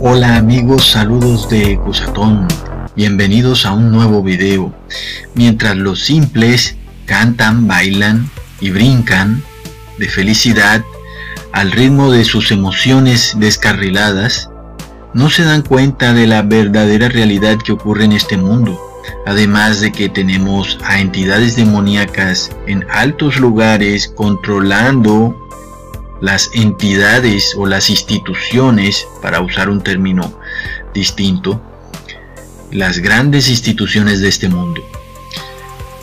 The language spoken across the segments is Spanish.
Hola amigos, saludos de Cusatón. Bienvenidos a un nuevo video. Mientras los simples cantan, bailan y brincan de felicidad al ritmo de sus emociones descarriladas, no se dan cuenta de la verdadera realidad que ocurre en este mundo. Además de que tenemos a entidades demoníacas en altos lugares controlando las entidades o las instituciones, para usar un término distinto, las grandes instituciones de este mundo.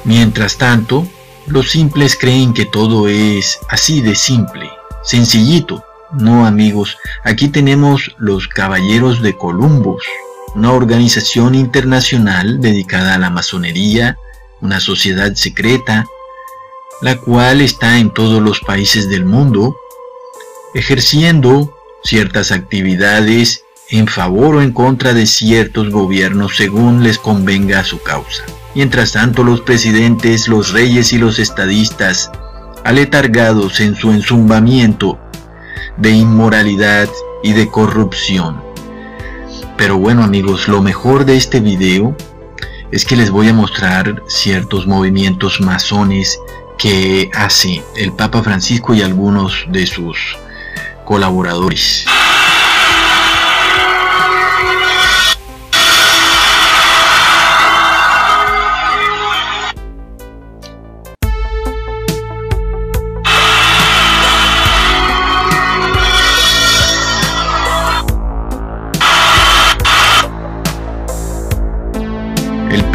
Mientras tanto, los simples creen que todo es así de simple, sencillito. No amigos, aquí tenemos los Caballeros de Columbus, una organización internacional dedicada a la masonería, una sociedad secreta, la cual está en todos los países del mundo ejerciendo ciertas actividades en favor o en contra de ciertos gobiernos según les convenga a su causa. Mientras tanto, los presidentes, los reyes y los estadistas, aletargados en su enzumbamiento de inmoralidad y de corrupción. Pero bueno amigos, lo mejor de este video es que les voy a mostrar ciertos movimientos masones que hace el Papa Francisco y algunos de sus colaboradores.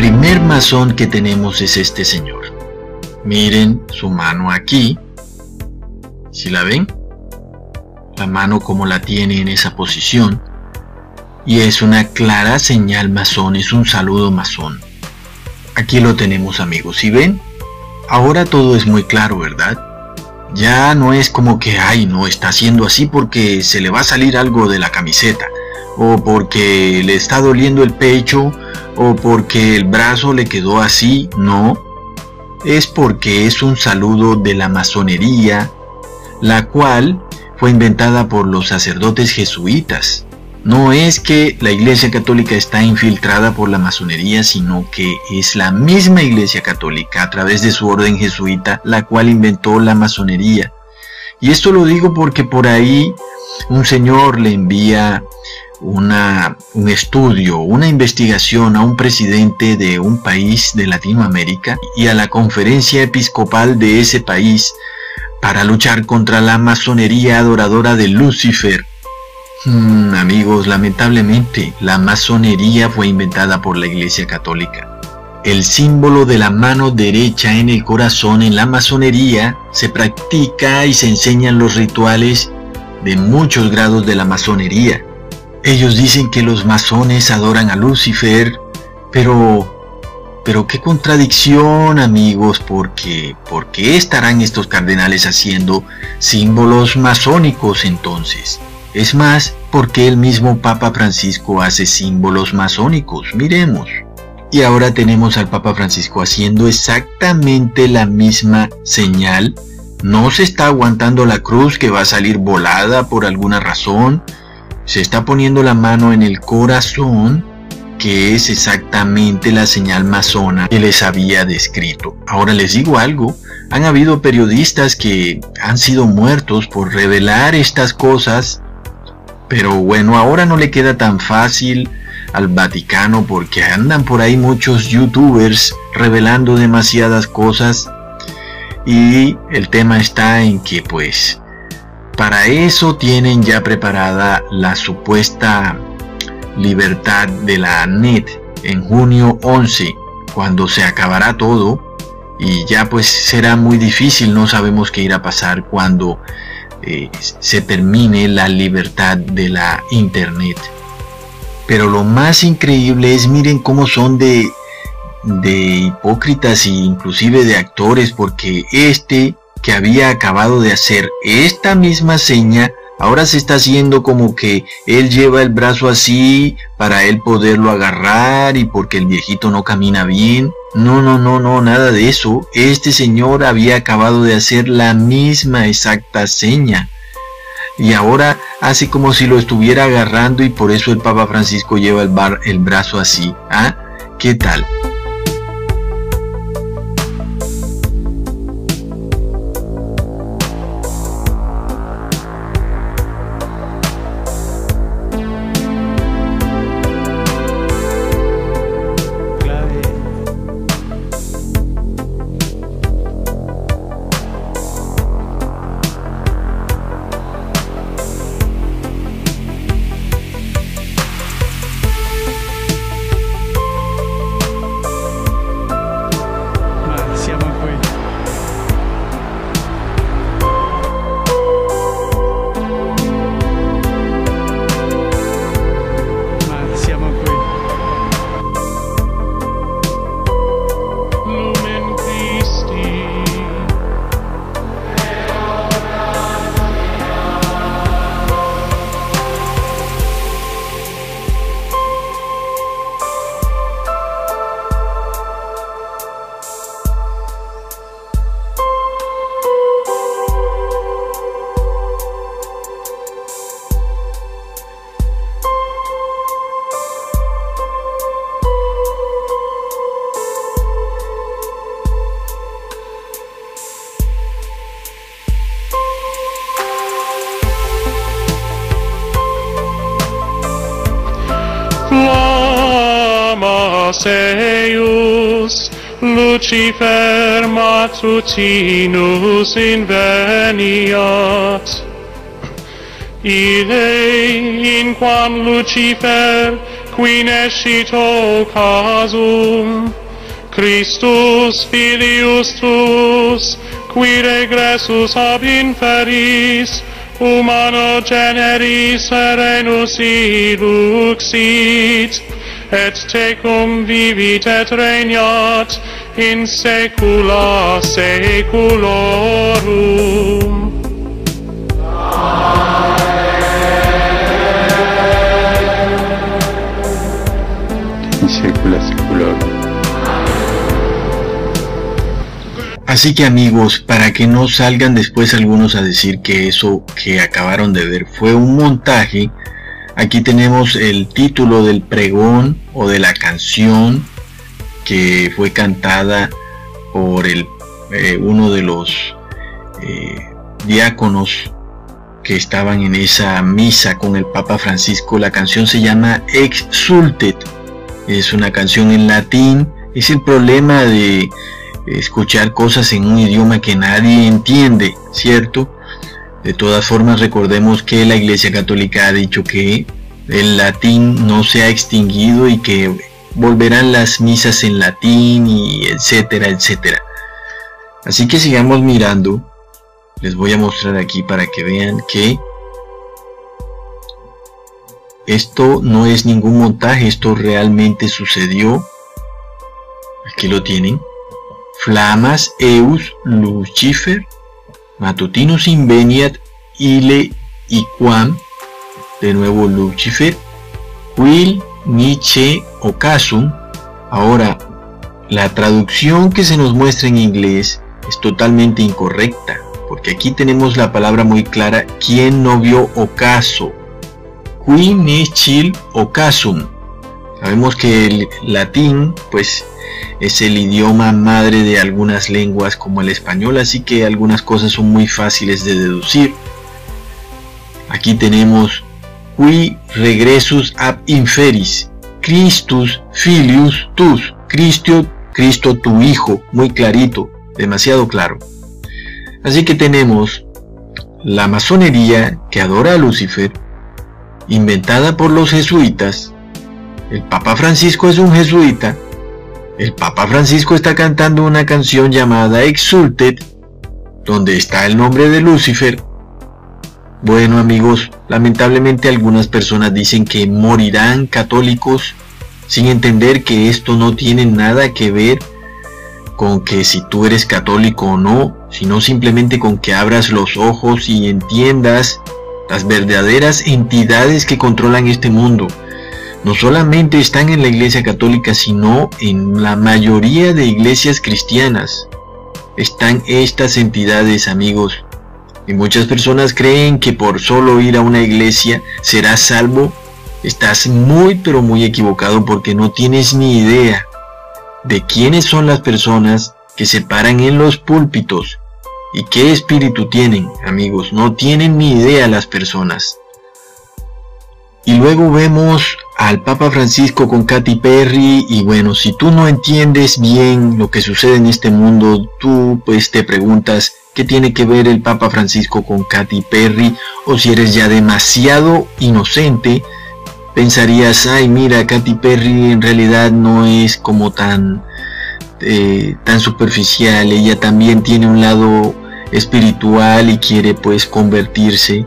Primer masón que tenemos es este señor. Miren su mano aquí. Si la ven? la mano como la tiene en esa posición. Y es una clara señal masón, es un saludo masón. Aquí lo tenemos amigos, ¿y ven? Ahora todo es muy claro, ¿verdad? Ya no es como que, ay, no, está haciendo así porque se le va a salir algo de la camiseta, o porque le está doliendo el pecho, o porque el brazo le quedó así, no. Es porque es un saludo de la masonería, la cual fue inventada por los sacerdotes jesuitas. No es que la Iglesia Católica está infiltrada por la masonería, sino que es la misma Iglesia Católica a través de su orden jesuita la cual inventó la masonería. Y esto lo digo porque por ahí un señor le envía una, un estudio, una investigación a un presidente de un país de Latinoamérica y a la conferencia episcopal de ese país para luchar contra la masonería adoradora de Lucifer. Hmm, amigos, lamentablemente, la masonería fue inventada por la Iglesia Católica. El símbolo de la mano derecha en el corazón en la masonería se practica y se enseñan los rituales de muchos grados de la masonería. Ellos dicen que los masones adoran a Lucifer, pero pero qué contradicción, amigos, porque ¿por qué estarán estos cardenales haciendo símbolos masónicos entonces? Es más, porque el mismo Papa Francisco hace símbolos masónicos? Miremos. Y ahora tenemos al Papa Francisco haciendo exactamente la misma señal. No se está aguantando la cruz que va a salir volada por alguna razón. Se está poniendo la mano en el corazón que es exactamente la señal masona que les había descrito. Ahora les digo algo, han habido periodistas que han sido muertos por revelar estas cosas, pero bueno, ahora no le queda tan fácil al Vaticano porque andan por ahí muchos youtubers revelando demasiadas cosas y el tema está en que pues para eso tienen ya preparada la supuesta libertad de la net en junio 11, cuando se acabará todo y ya pues será muy difícil, no sabemos qué irá a pasar cuando eh, se termine la libertad de la internet. Pero lo más increíble es miren cómo son de, de hipócritas e inclusive de actores, porque este que había acabado de hacer esta misma seña, ahora se está haciendo como que él lleva el brazo así para él poderlo agarrar y porque el viejito no camina bien. No, no, no, no, nada de eso. Este señor había acabado de hacer la misma exacta seña. Y ahora hace como si lo estuviera agarrando y por eso el Papa Francisco lleva el, bar, el brazo así. ¿Ah? ¿Qué tal? Lucifer matutinus inveniat. inveniați. In quam Lucifer qui nescit casum, Christus filius tuus, qui regressus ab inferis, humano generis serenus iluxit, et tecum vivit et regnat in saecula saeculorum. In saecula saeculorum. Así que amigos, para que no salgan después algunos a decir que eso que acabaron de ver fue un montaje, Aquí tenemos el título del pregón o de la canción que fue cantada por el, eh, uno de los eh, diáconos que estaban en esa misa con el Papa Francisco. La canción se llama Exultet. Es una canción en latín. Es el problema de escuchar cosas en un idioma que nadie entiende, ¿cierto? De todas formas, recordemos que la Iglesia Católica ha dicho que el latín no se ha extinguido y que volverán las misas en latín y etcétera, etcétera. Así que sigamos mirando. Les voy a mostrar aquí para que vean que esto no es ningún montaje, esto realmente sucedió. Aquí lo tienen. Flamas eus lucifer matutinus inveniat ile iquam, de nuevo Lucifer, Will Nietzsche Ocasum. Ahora, la traducción que se nos muestra en inglés es totalmente incorrecta, porque aquí tenemos la palabra muy clara, ¿quién no vio ocaso? Qui Nietzsche Ocasum. Sabemos que el latín, pues, es el idioma madre de algunas lenguas como el español, así que algunas cosas son muy fáciles de deducir. Aquí tenemos qui regresus ab inferis, Christus filius tus, Cristo, Cristo tu Hijo, muy clarito, demasiado claro. Así que tenemos la masonería que adora a Lucifer, inventada por los jesuitas. El Papa Francisco es un jesuita el Papa Francisco está cantando una canción llamada Exulted, donde está el nombre de Lucifer. Bueno amigos, lamentablemente algunas personas dicen que morirán católicos sin entender que esto no tiene nada que ver con que si tú eres católico o no, sino simplemente con que abras los ojos y entiendas las verdaderas entidades que controlan este mundo. No solamente están en la iglesia católica, sino en la mayoría de iglesias cristianas. Están estas entidades, amigos. Y muchas personas creen que por solo ir a una iglesia serás salvo. Estás muy pero muy equivocado porque no tienes ni idea de quiénes son las personas que se paran en los púlpitos y qué espíritu tienen, amigos. No tienen ni idea las personas. Y luego vemos al Papa Francisco con Katy Perry y bueno, si tú no entiendes bien lo que sucede en este mundo, tú pues te preguntas ¿Qué tiene que ver el Papa Francisco con Katy Perry? O si eres ya demasiado inocente, pensarías, ay mira, Katy Perry en realidad no es como tan, eh, tan superficial, ella también tiene un lado espiritual y quiere pues convertirse.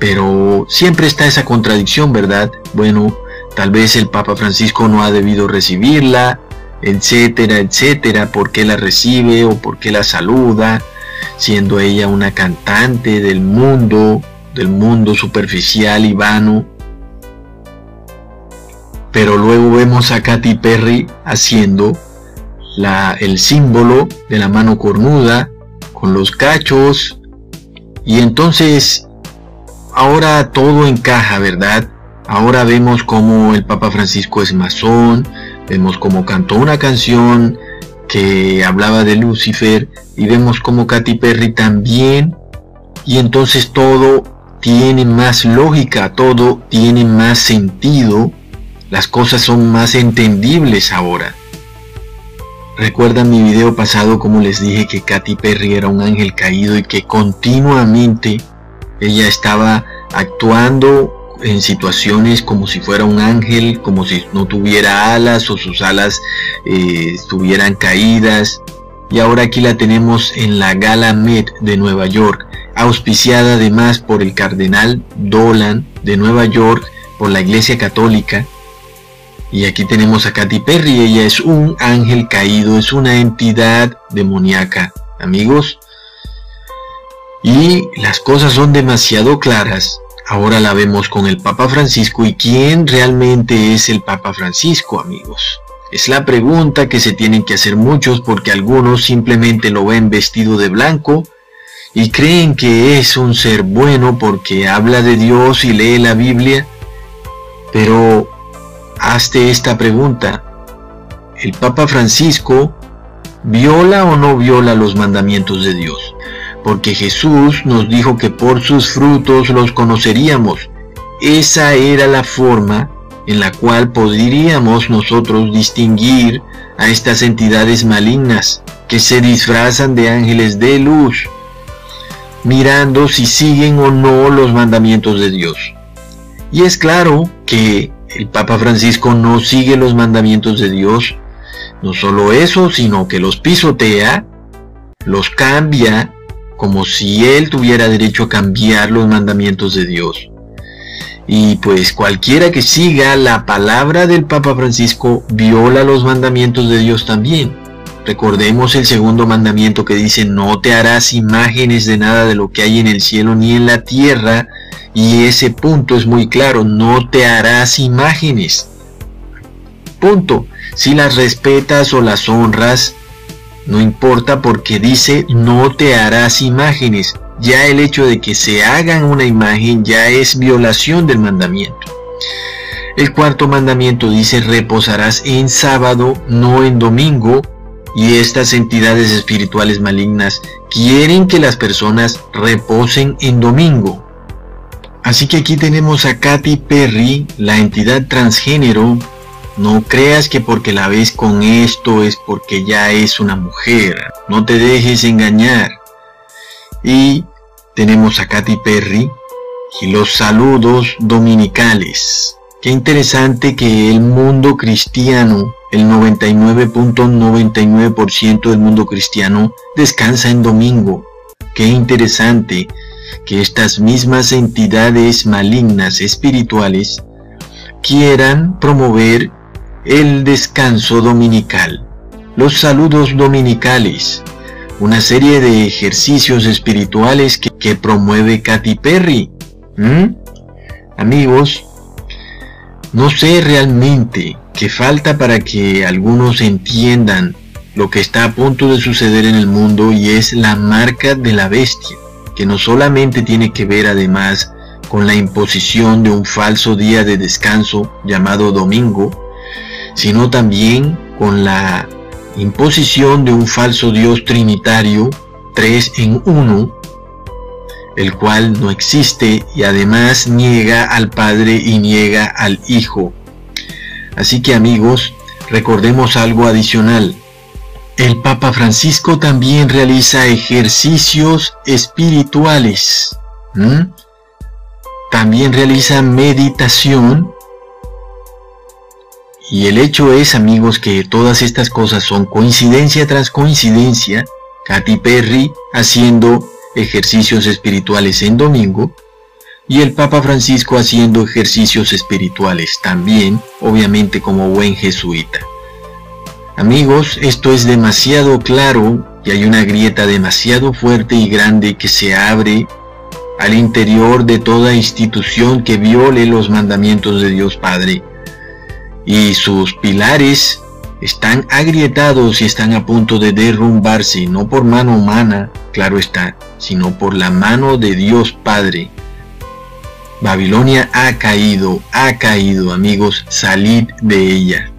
Pero siempre está esa contradicción, ¿verdad? Bueno, tal vez el Papa Francisco no ha debido recibirla, etcétera, etcétera, por qué la recibe o por qué la saluda siendo ella una cantante del mundo, del mundo superficial y vano. Pero luego vemos a Katy Perry haciendo la, el símbolo de la mano cornuda con los cachos. Y entonces ahora todo encaja, ¿verdad? Ahora vemos como el Papa Francisco es masón, vemos como cantó una canción que hablaba de Lucifer y vemos como Katy Perry también y entonces todo tiene más lógica, todo tiene más sentido, las cosas son más entendibles ahora. Recuerdan mi video pasado como les dije que Katy Perry era un ángel caído y que continuamente ella estaba actuando en situaciones como si fuera un ángel, como si no tuviera alas o sus alas eh, estuvieran caídas. Y ahora aquí la tenemos en la Gala Met de Nueva York, auspiciada además por el cardenal Dolan de Nueva York, por la Iglesia Católica. Y aquí tenemos a Katy Perry, ella es un ángel caído, es una entidad demoníaca, amigos. Y las cosas son demasiado claras Ahora la vemos con el Papa Francisco y quién realmente es el Papa Francisco, amigos. Es la pregunta que se tienen que hacer muchos porque algunos simplemente lo ven vestido de blanco y creen que es un ser bueno porque habla de Dios y lee la Biblia. Pero hazte esta pregunta. ¿El Papa Francisco viola o no viola los mandamientos de Dios? porque Jesús nos dijo que por sus frutos los conoceríamos. Esa era la forma en la cual podríamos nosotros distinguir a estas entidades malignas que se disfrazan de ángeles de luz, mirando si siguen o no los mandamientos de Dios. Y es claro que el Papa Francisco no sigue los mandamientos de Dios, no solo eso, sino que los pisotea, los cambia como si él tuviera derecho a cambiar los mandamientos de Dios. Y pues cualquiera que siga la palabra del Papa Francisco viola los mandamientos de Dios también. Recordemos el segundo mandamiento que dice no te harás imágenes de nada de lo que hay en el cielo ni en la tierra. Y ese punto es muy claro, no te harás imágenes. Punto. Si las respetas o las honras, no importa porque dice no te harás imágenes. Ya el hecho de que se hagan una imagen ya es violación del mandamiento. El cuarto mandamiento dice reposarás en sábado, no en domingo. Y estas entidades espirituales malignas quieren que las personas reposen en domingo. Así que aquí tenemos a Katy Perry, la entidad transgénero, no creas que porque la ves con esto es porque ya es una mujer. No te dejes engañar. Y tenemos a Katy Perry y los saludos dominicales. Qué interesante que el mundo cristiano, el 99.99% del mundo cristiano descansa en domingo. Qué interesante. que estas mismas entidades malignas espirituales quieran promover el descanso dominical, los saludos dominicales, una serie de ejercicios espirituales que, promueve Katy Perry. Amigos, no sé realmente qué falta para que algunos entiendan lo que está a punto de suceder en el mundo y es la marca de la bestia, que no solamente tiene que ver además con la imposición de un falso día de descanso llamado domingo, sino también con la imposición de un falso Dios trinitario, tres en uno, el cual no existe y además niega al Padre y niega al Hijo. Así que amigos, recordemos algo adicional. El Papa Francisco también realiza ejercicios espirituales también realiza meditación. Y el hecho es, amigos, que todas estas cosas son coincidencia tras coincidencia. Katy Perry haciendo ejercicios espirituales en domingo y el Papa Francisco haciendo ejercicios espirituales también, obviamente como buen jesuita. Amigos, esto es demasiado claro y hay una grieta demasiado fuerte y grande que se abre al interior de toda institución que viole los mandamientos de Dios Padre. Y sus pilares están agrietados y están a punto de derrumbarse, no por mano humana, claro está, sino por la mano de Dios Padre. Babilonia ha caído, ha caído, amigos, salid de ella.